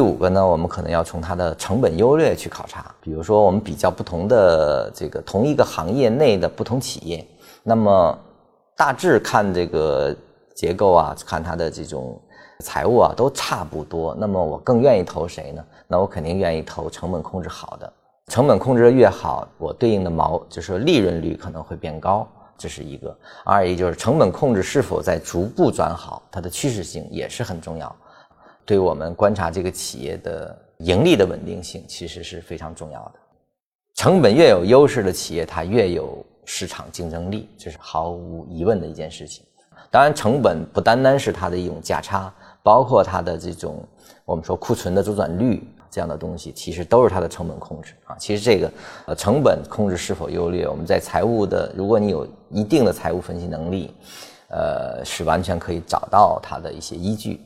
第五个呢，我们可能要从它的成本优劣去考察。比如说，我们比较不同的这个同一个行业内的不同企业，那么大致看这个结构啊，看它的这种财务啊，都差不多。那么我更愿意投谁呢？那我肯定愿意投成本控制好的。成本控制的越好，我对应的毛就是利润率可能会变高，这是一个。二一就是成本控制是否在逐步转好，它的趋势性也是很重要。对我们观察这个企业的盈利的稳定性，其实是非常重要的。成本越有优势的企业，它越有市场竞争力，这是毫无疑问的一件事情。当然，成本不单单是它的一种价差，包括它的这种我们说库存的周转率这样的东西，其实都是它的成本控制啊。其实这个呃成本控制是否优劣，我们在财务的，如果你有一定的财务分析能力，呃，是完全可以找到它的一些依据。